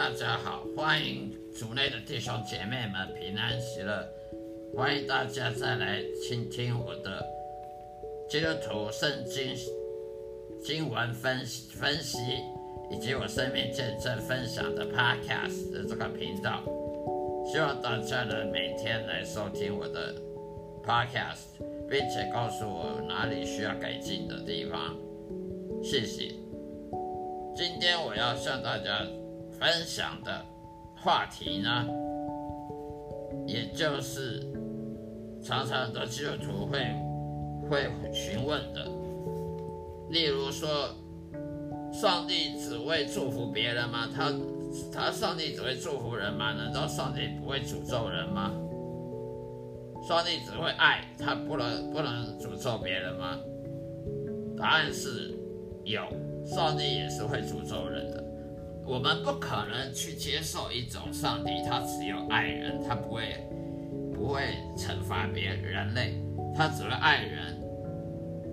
大家好，欢迎组内的弟兄姐妹们平安喜乐，欢迎大家再来倾听我的基督徒圣经经文分析分析，以及我生命见证分享的 Podcast 的这个频道。希望大家能每天来收听我的 Podcast，并且告诉我哪里需要改进的地方。谢谢。今天我要向大家。分享的话题呢，也就是常常的基督徒会会询问的，例如说，上帝只会祝福别人吗？他他上帝只会祝福人吗？难道上帝不会诅咒人吗？上帝只会爱他，不能不能诅咒别人吗？答案是有，上帝也是会诅咒人。我们不可能去接受一种上帝，他只有爱人，他不会不会惩罚别人类，他只会爱人。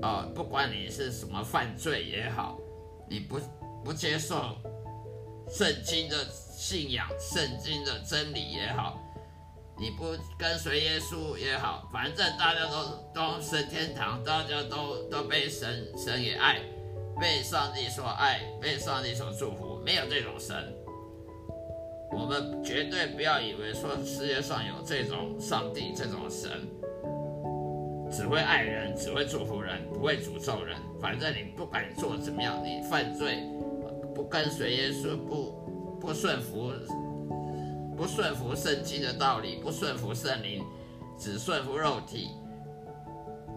哦，不管你是什么犯罪也好，你不不接受圣经的信仰、圣经的真理也好，你不跟随耶稣也好，反正大家都都升天堂，大家都都被神神也爱，被上帝所爱，被上帝所祝福。没有这种神，我们绝对不要以为说世界上有这种上帝这种神，只会爱人，只会祝福人，不会诅咒人。反正你不管做怎么样，你犯罪，不跟随耶稣，不不顺服，不顺服圣经的道理，不顺服圣灵，只顺服肉体，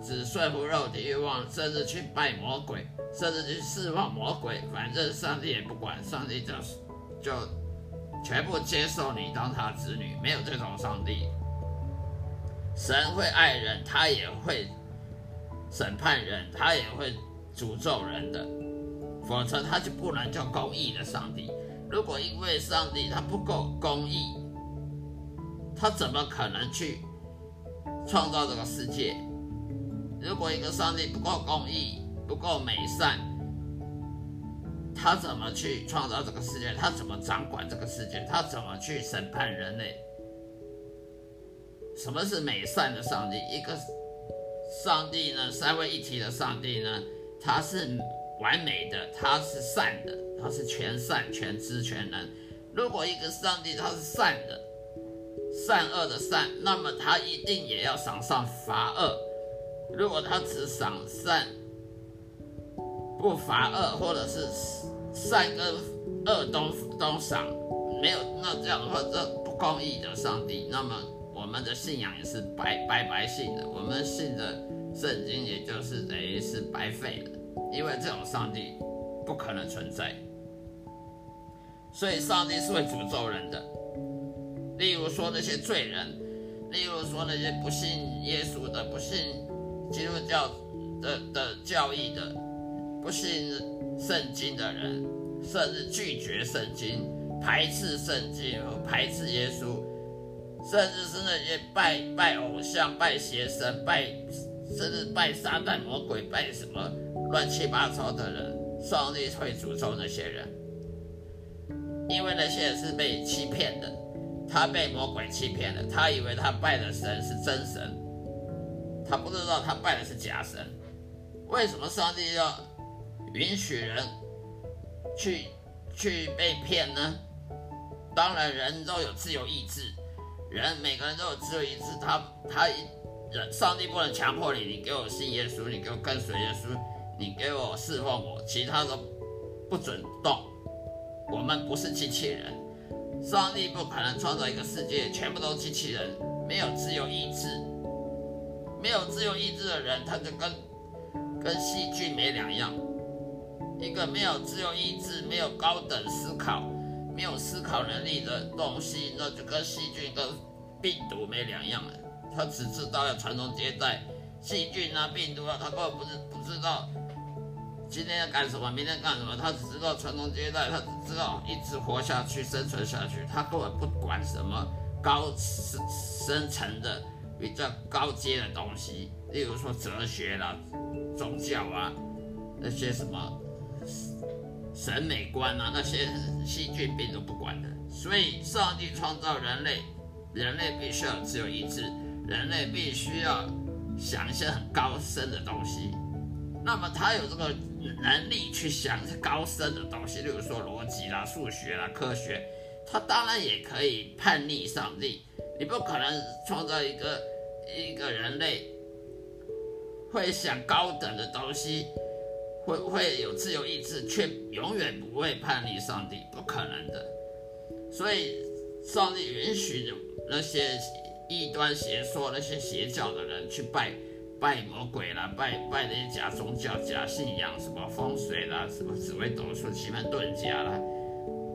只顺服肉体欲望，甚至去拜魔鬼。甚至去释放魔鬼，反正上帝也不管，上帝就就全部接受你当他子女，没有这种上帝。神会爱人，他也会审判人，他也会诅咒人的，否则他就不能叫公义的上帝。如果因为上帝他不够公义，他怎么可能去创造这个世界？如果一个上帝不够公义，不够美善，他怎么去创造这个世界？他怎么掌管这个世界？他怎么去审判人类？什么是美善的上帝？一个上帝呢？三位一体的上帝呢？他是完美的，他是善的，他是全善、全知、全能。如果一个上帝他是善的，善恶的善，那么他一定也要赏善罚恶。如果他只赏善，不罚恶，或者是善跟恶东东赏，没有那这样的话，这不公义的上帝，那么我们的信仰也是白白白信的，我们信的圣经也就是等于是白费的，因为这种上帝不可能存在。所以，上帝是会诅咒人的。例如说那些罪人，例如说那些不信耶稣的、不信基督教的的教义的、不信圣经的人，甚至拒绝圣经、排斥圣经和、排斥耶稣，甚至是那些拜拜偶像、拜邪神、拜甚至拜撒旦魔鬼、拜什么乱七八糟的人，上帝会诅咒那些人。因为那些人是被欺骗的，他被魔鬼欺骗了，他以为他拜的神是真神，他不知道他拜的是假神。为什么上帝要允许人去去被骗呢？当然，人都有自由意志，人每个人都有自由意志，他他人上帝不能强迫你，你给我信耶稣，你给我跟随耶稣，你给我侍奉我，其他都不准动。我们不是机器人，上帝不可能创造一个世界全部都机器人，没有自由意志，没有自由意志的人，他就跟跟细菌没两样。一个没有自由意志、没有高等思考、没有思考能力的东西，那就跟细菌、跟病毒没两样了。他只知道要传宗接代，细菌啊、病毒啊，他根本不是不知道。今天要干什么？明天干什么？他只知道传宗接代，他只知道一直活下去、生存下去。他根本不管什么高深深层的、比较高阶的东西，例如说哲学啦、宗教啊，那些什么审美观啊，那些细菌病都不管的。所以，上帝创造人类，人类必须要只有意志，人类必须要想一些很高深的东西。那么，他有这个。能力去想高深的东西，例如说逻辑啦、数学啦、科学，他当然也可以叛逆上帝。你不可能创造一个一个人类会想高等的东西，会会有自由意志，却永远不会叛逆上帝，不可能的。所以，上帝允许那些异端邪说、那些邪教的人去拜。拜魔鬼啦，拜拜那些假宗教、假信仰，什么风水啦，什么紫微斗数、奇门遁甲啦，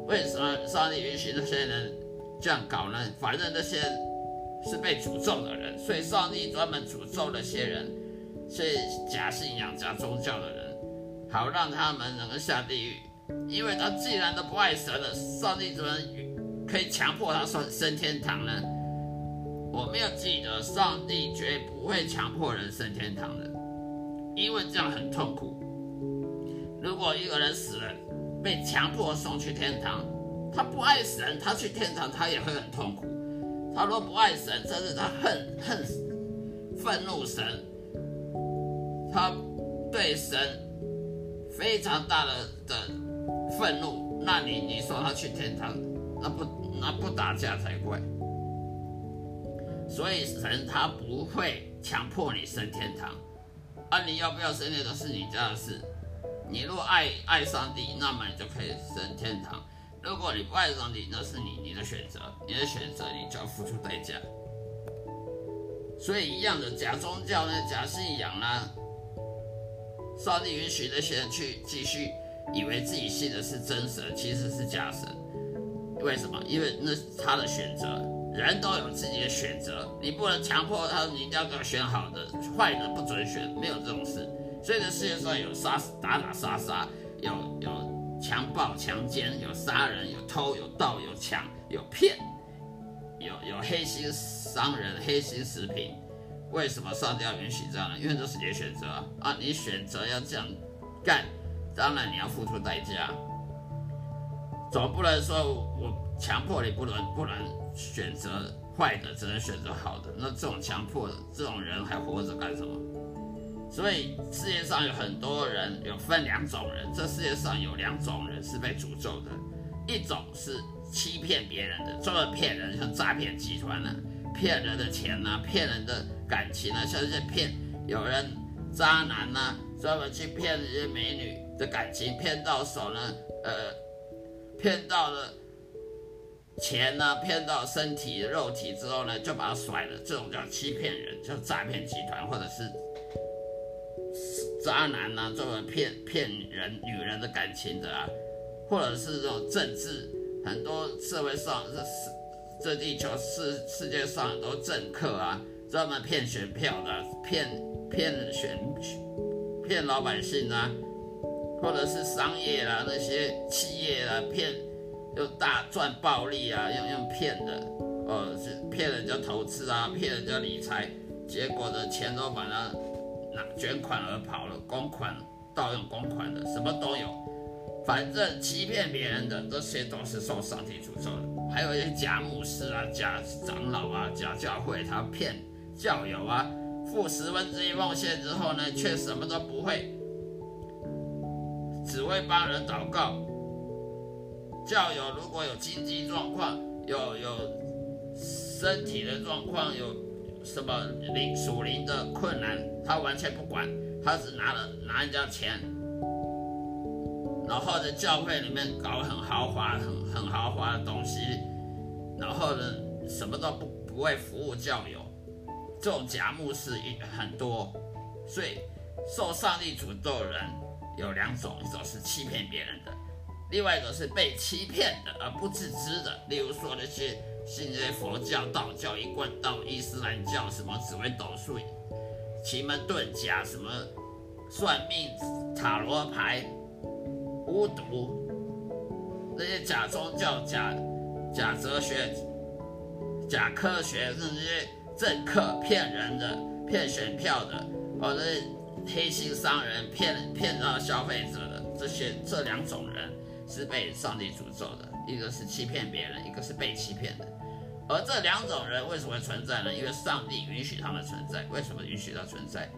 为什么上帝允许那些人这样搞呢？反正那些是被诅咒的人，所以上帝专门诅咒那些人，是假信仰、假宗教的人，好让他们能够下地狱。因为他既然都不爱神了，上帝怎么可以强迫他升升天堂呢？我们要记得，上帝绝不会强迫人升天堂的，因为这样很痛苦。如果一个人死了，被强迫送去天堂，他不爱神，他去天堂他也会很痛苦。他若不爱神，甚至他恨恨愤怒神，他对神非常大的的愤怒，那你你说他去天堂，那不那不打架才怪。所以神他不会强迫你升天堂，啊，你要不要升天堂是你家的事。你若爱爱上帝，那么你就可以升天堂；如果你不爱上帝，那是你你的选择，你的选择你就要付出代价。所以一样的假宗教呢，假信仰呢，上帝允许那些人去继续以为自己信的是真神，其实是假神。为什么？因为那是他的选择。人都有自己的选择，你不能强迫他，你一定要给我选好的，坏的不准选，没有这种事。所以这世界上有杀打打杀杀，有有强暴强奸，有杀人，有偷有盗有抢有骗，有有黑心商人、黑心食品。为什么上帝要允许这样呢？因为这是你的选择啊！你选择要这样干，当然你要付出代价。总不能说我强迫你不能不能。选择坏的只能选择好的，那这种强迫的这种人还活着干什么？所以世界上有很多人，有分两种人。这世界上有两种人是被诅咒的，一种是欺骗别人的，专门骗人，像诈骗集团呢，骗人的钱呐，骗人的感情啊，像这些骗有人渣男呐，专门去骗这些美女的感情，骗到手呢，呃，骗到了钱呢，骗到身体肉体之后呢，就把他甩了，这种叫欺骗人，叫诈骗集团或者是渣男呐，专门骗骗人女人的感情的啊，或者是这种政治，很多社会上这这地球世世界上很多政客啊，专门骗选票的，骗骗选骗老百姓啊。或者是商业啦，那些企业啦，骗又大赚暴利啊，用用骗的，哦，是骗人家投资啊，骗人家理财，结果的钱都把它拿卷款而跑了，公款盗用公款的，什么都有，反正欺骗别人的这些都是受上帝诅咒的。还有一些假牧师啊、假长老啊、假教会，他骗教友啊，付十分之一奉献之后呢，却什么都不会。只会帮人祷告。教友如果有经济状况，有有身体的状况，有什么灵属灵的困难，他完全不管，他只拿了拿人家钱，然后在教会里面搞很豪华、很很豪华的东西，然后呢什么都不不会服务教友，这种假牧师也很多，所以受上帝诅咒的人。有两种，一种是欺骗别人的，另外一种是被欺骗的而不自知的。例如说那些信这些佛教、道教、一贯道、伊斯兰教，什么紫微斗数、奇门遁甲，什么算命、塔罗牌、巫毒，那些假宗教、假假哲学、假科学，甚至这些政客骗人的、骗选票的，或者。黑心商人骗骗到消费者的这些这两种人是被上帝诅咒的，一个是欺骗别人，一个是被欺骗的。而这两种人为什么存在呢？因为上帝允许他们存在。为什么允许他存在？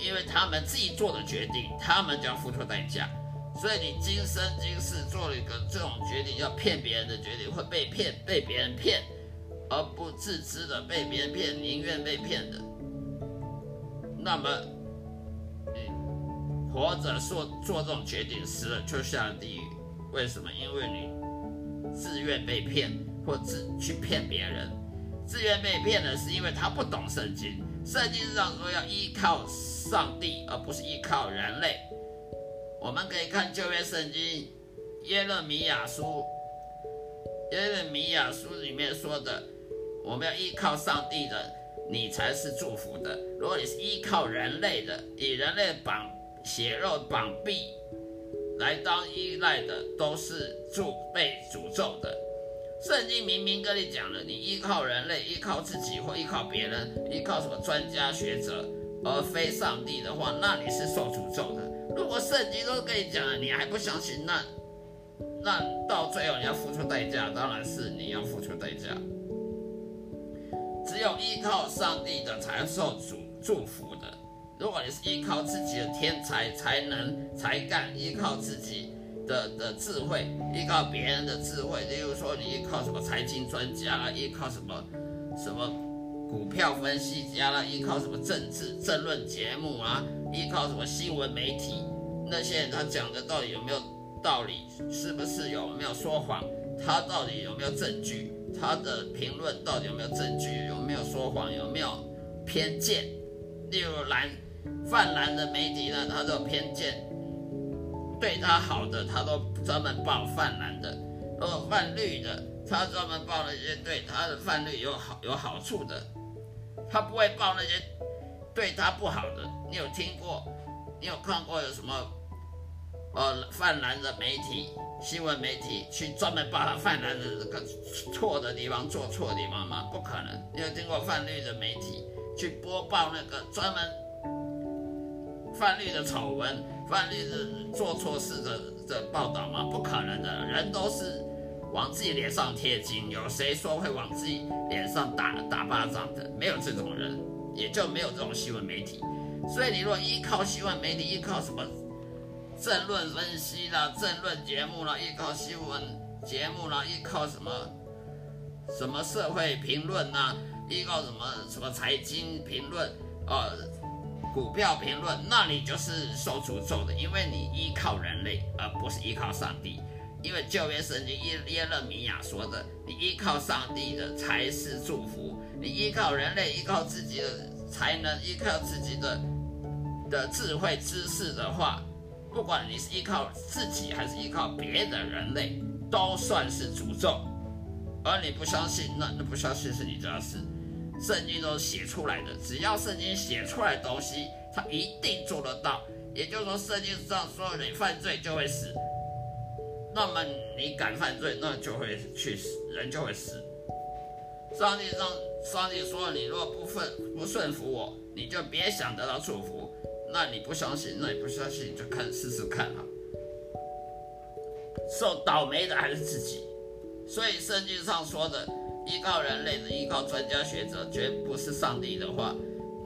因为他们自己做的决定，他们就要付出代价。所以你今生今世做了一个这种决定，要骗别人的决定，会被骗，被别人骗，而不自知的被别人骗，宁愿被骗的。那么。你活着做做这种决定，死了就下地狱。为什么？因为你自愿被骗，或自去骗别人。自愿被骗的是因为他不懂圣经。圣经上说要依靠上帝，而不是依靠人类。我们可以看旧约圣经耶勒米亚书，耶勒米亚书里面说的，我们要依靠上帝的，你才是祝福的。如果你是依靠人类的，以人类绑。血肉绑臂来当依赖的，都是诅被诅咒的。圣经明明跟你讲了，你依靠人类、依靠自己或依靠别人、依靠什么专家学者，而非上帝的话，那你是受诅咒的。如果圣经都跟你讲了，你还不相信，那那到最后你要付出代价，当然是你要付出代价。只有依靠上帝的才能受主祝福的。如果你是依靠自己的天才、才能、才干，依靠自己的的智慧，依靠别人的智慧，例如说你依靠什么财经专家啦，依靠什么什么股票分析家啦，依靠什么政治政论节目啊，依靠什么新闻媒体，那些人他讲的到底有没有道理？是不是有没有说谎？他到底有没有证据？他的评论到底有没有证据？有没有说谎？有没有偏见？例如蓝。泛蓝的媒体呢，他都有偏见，对他好的他都专门报泛蓝的；如果泛绿的，他专门报那些对他的泛绿有好有好处的，他不会报那些对他不好的。你有听过？你有看过有什么呃泛蓝的媒体、新闻媒体去专门报他泛蓝的这个错的地方、做错的地方吗？不可能。你有听过泛绿的媒体去播报那个专门？泛绿的丑闻，泛绿的做错事的的报道吗？不可能的，人都是往自己脸上贴金，有谁说会往自己脸上打打巴掌的？没有这种人，也就没有这种新闻媒体。所以你若依靠新闻媒体，依靠什么政论分析啦、政论节目啦，依靠新闻节目啦，依靠什么什么社会评论呐，依靠什么什么财经评论，呃。股票评论，那你就是受诅咒的，因为你依靠人类，而不是依靠上帝。因为旧约圣经耶耶勒米亚说的，你依靠上帝的才是祝福，你依靠人类，依靠自己的才能，依靠自己的的智慧知识的话，不管你是依靠自己还是依靠别的人类，都算是诅咒。而你不相信，那那不相信是你家事。圣经都写出来的，只要圣经写出来的东西，他一定做得到。也就是说，圣经上说你犯罪就会死。那么你敢犯罪，那就会去死，人就会死。上帝让，上帝说，你若不顺不顺服我，你就别想得到祝福。那你不相信，那你不相信你就看试试看啊。受倒霉的还是自己。所以圣经上说的，依靠人类的，依靠专家学者，绝不是上帝的话，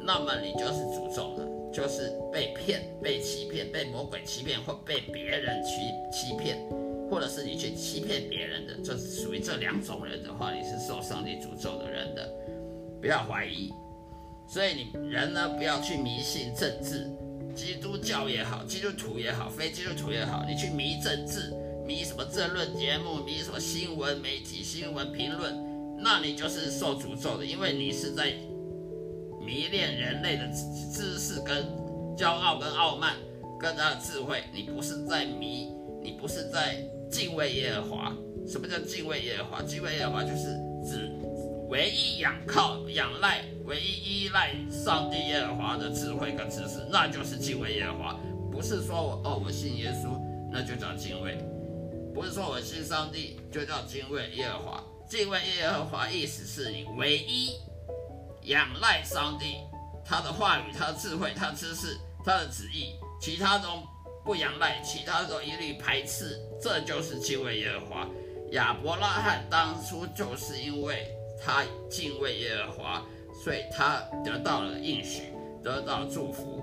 那么你就是诅咒的，就是被骗、被欺骗、被魔鬼欺骗，或被别人欺欺骗。或者是你去欺骗别人的，就是属于这两种人的话，你是受上帝诅咒的人的，不要怀疑。所以你人呢，不要去迷信政治，基督教也好，基督徒也好，非基督徒也好，你去迷政治，迷什么政论节目，迷什么新闻媒体、新闻评论，那你就是受诅咒的，因为你是在迷恋人类的知识跟骄傲跟傲慢跟他的智慧，你不是在迷，你不是在。敬畏耶和华，什么叫敬畏耶和华？敬畏耶和华就是指唯一仰靠、仰赖、唯一依赖上帝耶和华的智慧跟知识，那就是敬畏耶和华。不是说我哦，我信耶稣，那就叫敬畏；不是说我信上帝，就叫敬畏耶和华。敬畏耶和华意思是你唯一仰赖上帝，他的话语、他的智慧、他的知识、他的旨意，其他中。不仰赖，其他都一律排斥，这就是敬畏耶和华。亚伯拉罕当初就是因为他敬畏耶和华，所以他得到了应许，得到祝福。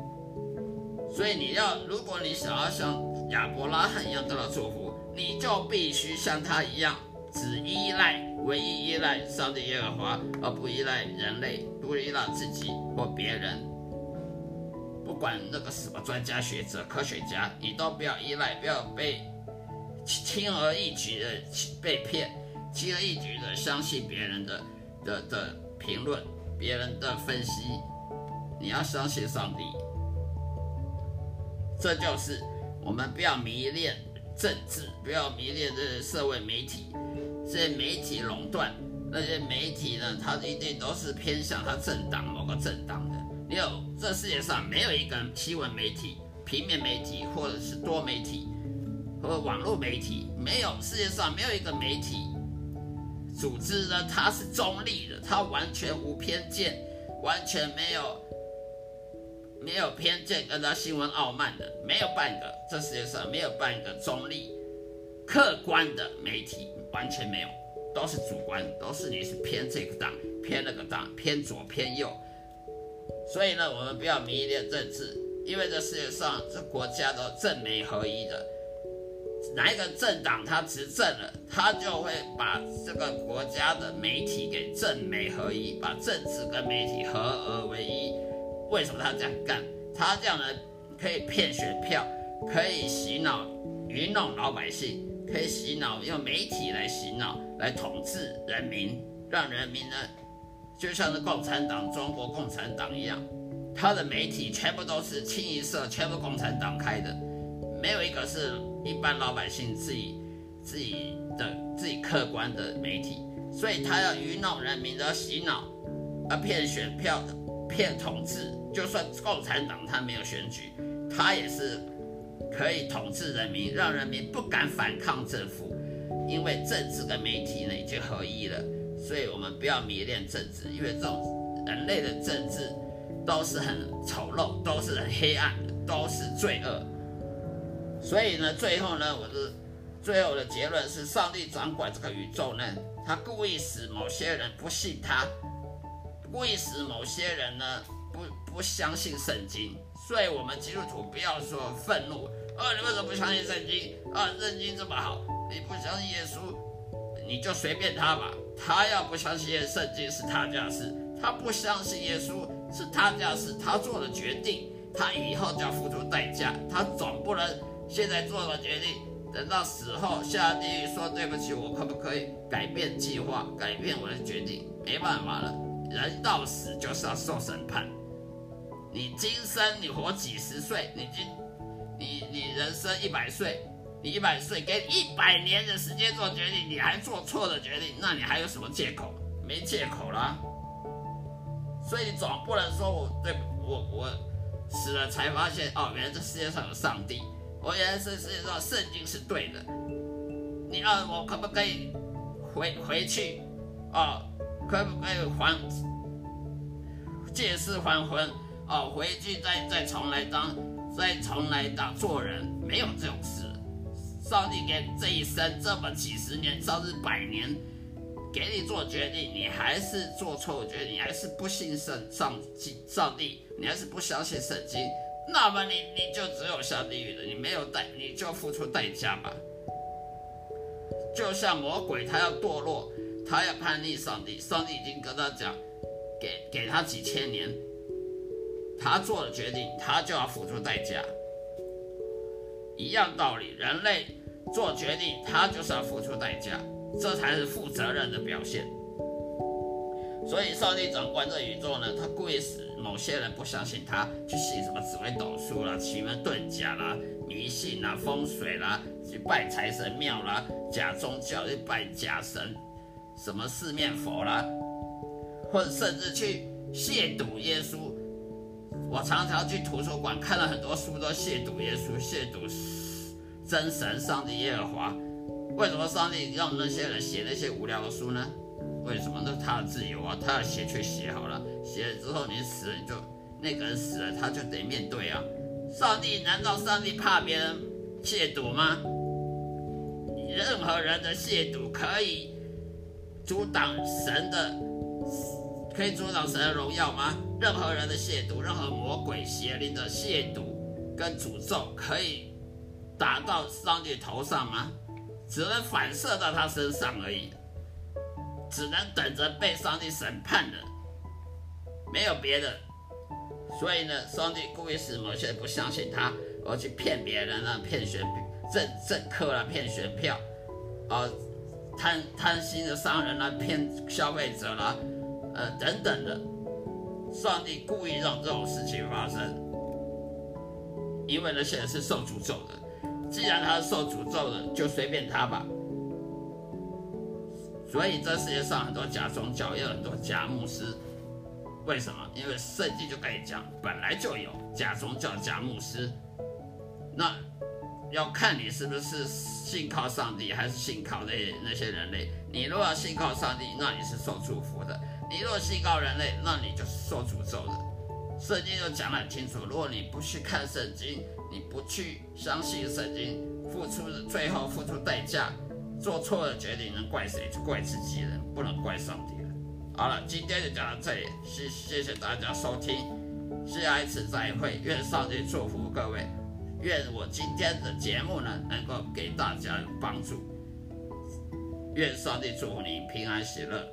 所以你要，如果你想要像亚伯拉罕一样得到祝福，你就必须像他一样，只依赖、唯一依赖上帝耶和华，而不依赖人类，不依赖自己或别人。不管那个什么专家学者、科学家，你都不要依赖，不要被轻而易举的被骗，轻而易举的相信别人的的的评论、别人的分析。你要相信上帝。这就是我们不要迷恋政治，不要迷恋这些社会媒体，这些媒体垄断，那些媒体呢，它一定都是偏向它政党某个政党的。六，这世界上没有一个新闻媒体、平面媒体或者是多媒体和网络媒体，没有世界上没有一个媒体组织呢，它是中立的，它完全无偏见，完全没有没有偏见跟它新闻傲慢的，没有半个，这世界上没有半个中立、客观的媒体，完全没有，都是主观，都是你是偏这个党、偏那个党、偏左偏右。所以呢，我们不要迷恋政治，因为这世界上这国家都政媒合一的，哪一个政党他执政了，他就会把这个国家的媒体给政媒合一，把政治跟媒体合而为一。为什么他这样干？他这样呢，可以骗选票，可以洗脑、愚弄老百姓，可以洗脑用媒体来洗脑、来统治人民，让人民呢。就像是共产党、中国共产党一样，他的媒体全部都是清一色，全部共产党开的，没有一个是一般老百姓自己自己的自己客观的媒体。所以他要愚弄人民的洗脑，啊骗选票、骗统治。就算共产党他没有选举，他也是可以统治人民，让人民不敢反抗政府，因为政治跟媒体呢已经合一了。所以我们不要迷恋政治，因为这种人类的政治都是很丑陋，都是很黑暗，都是罪恶。所以呢，最后呢，我的最后的结论是，上帝掌管这个宇宙呢，他故意使某些人不信他，故意使某些人呢不不相信圣经。所以，我们基督徒不要说愤怒，啊，你为什么不相信圣经？啊，圣经这么好，你不相信耶稣，你就随便他吧。他要不相信圣经是他家事，他不相信耶稣是他家事，他做的决定，他以后就要付出代价。他总不能现在做了决定，等到死后下地狱说对不起，我可不可以改变计划，改变我的决定？没办法了，人到死就是要受审判。你今生你活几十岁，你今你你人生一百岁，你一百岁给你一百年的时间做决定，你还做错了决定，那你还有什么借口？没借口了。所以你总不能说我对我我死了才发现哦，原来这世界上有上帝。我原来这世界上圣经是对的，你要我可不可以回回去？哦，可不可以还借尸还魂？哦，回去再再重来当，再重来当做人？没有这种事。上帝给这一生这么几十年，甚至百年，给你做决定，你还是做错决定，你还是不信圣上上帝，你还是不相信圣经。那么你你就只有下地狱了，你没有代，你就付出代价吧。就像魔鬼，他要堕落，他要叛逆上帝，上帝已经跟他讲，给给他几千年，他做了决定，他就要付出代价。一样道理，人类做决定，他就是要付出代价，这才是负责任的表现。所以上帝掌管这宇宙呢，他故意使某些人不相信他，去信什么紫微斗数啦、奇门遁甲啦、迷信啦、风水啦，去拜财神庙啦、假宗教去拜假神，什么四面佛啦，或者甚至去亵渎耶稣。我常常去图书馆看了很多书，都亵渎耶稣、亵渎真神上帝耶和华。为什么上帝让那些人写那些无聊的书呢？为什么？那是他的自由啊！他要写却写好了，写了之后你死了，你就那个人死了，他就得面对啊！上帝难道上帝怕别人亵渎吗？任何人的亵渎可以阻挡神的，可以阻挡神的荣耀吗？任何人的亵渎，任何魔鬼邪灵的亵渎跟诅咒，可以打到上帝头上吗？只能反射到他身上而已。只能等着被上帝审判的，没有别的。所以呢，上帝故意使某些人不相信他，而去骗别人啊，骗选政政客啦，骗选票，啊，贪贪心的商人啦，骗消费者啦，呃，等等的。上帝故意让这种事情发生，因为那些人是受诅咒的。既然他是受诅咒的，就随便他吧。所以这世界上很多假宗教，也有很多假牧师。为什么？因为圣经就跟你讲，本来就有假宗教、假牧师。那要看你是不是信靠上帝，还是信靠那那些人类。你如果信靠上帝，那你是受祝福的；你若信靠人类，那你就是受诅咒的。圣经就讲得很清楚，如果你不去看圣经，你不去相信圣经，付出最后付出代价。做错了决定能怪谁？就怪自己人，不能怪上帝了。好了，今天就讲到这里，谢谢谢大家收听，下一次再会。愿上帝祝福各位，愿我今天的节目呢能够给大家有帮助。愿上帝祝福你平安喜乐。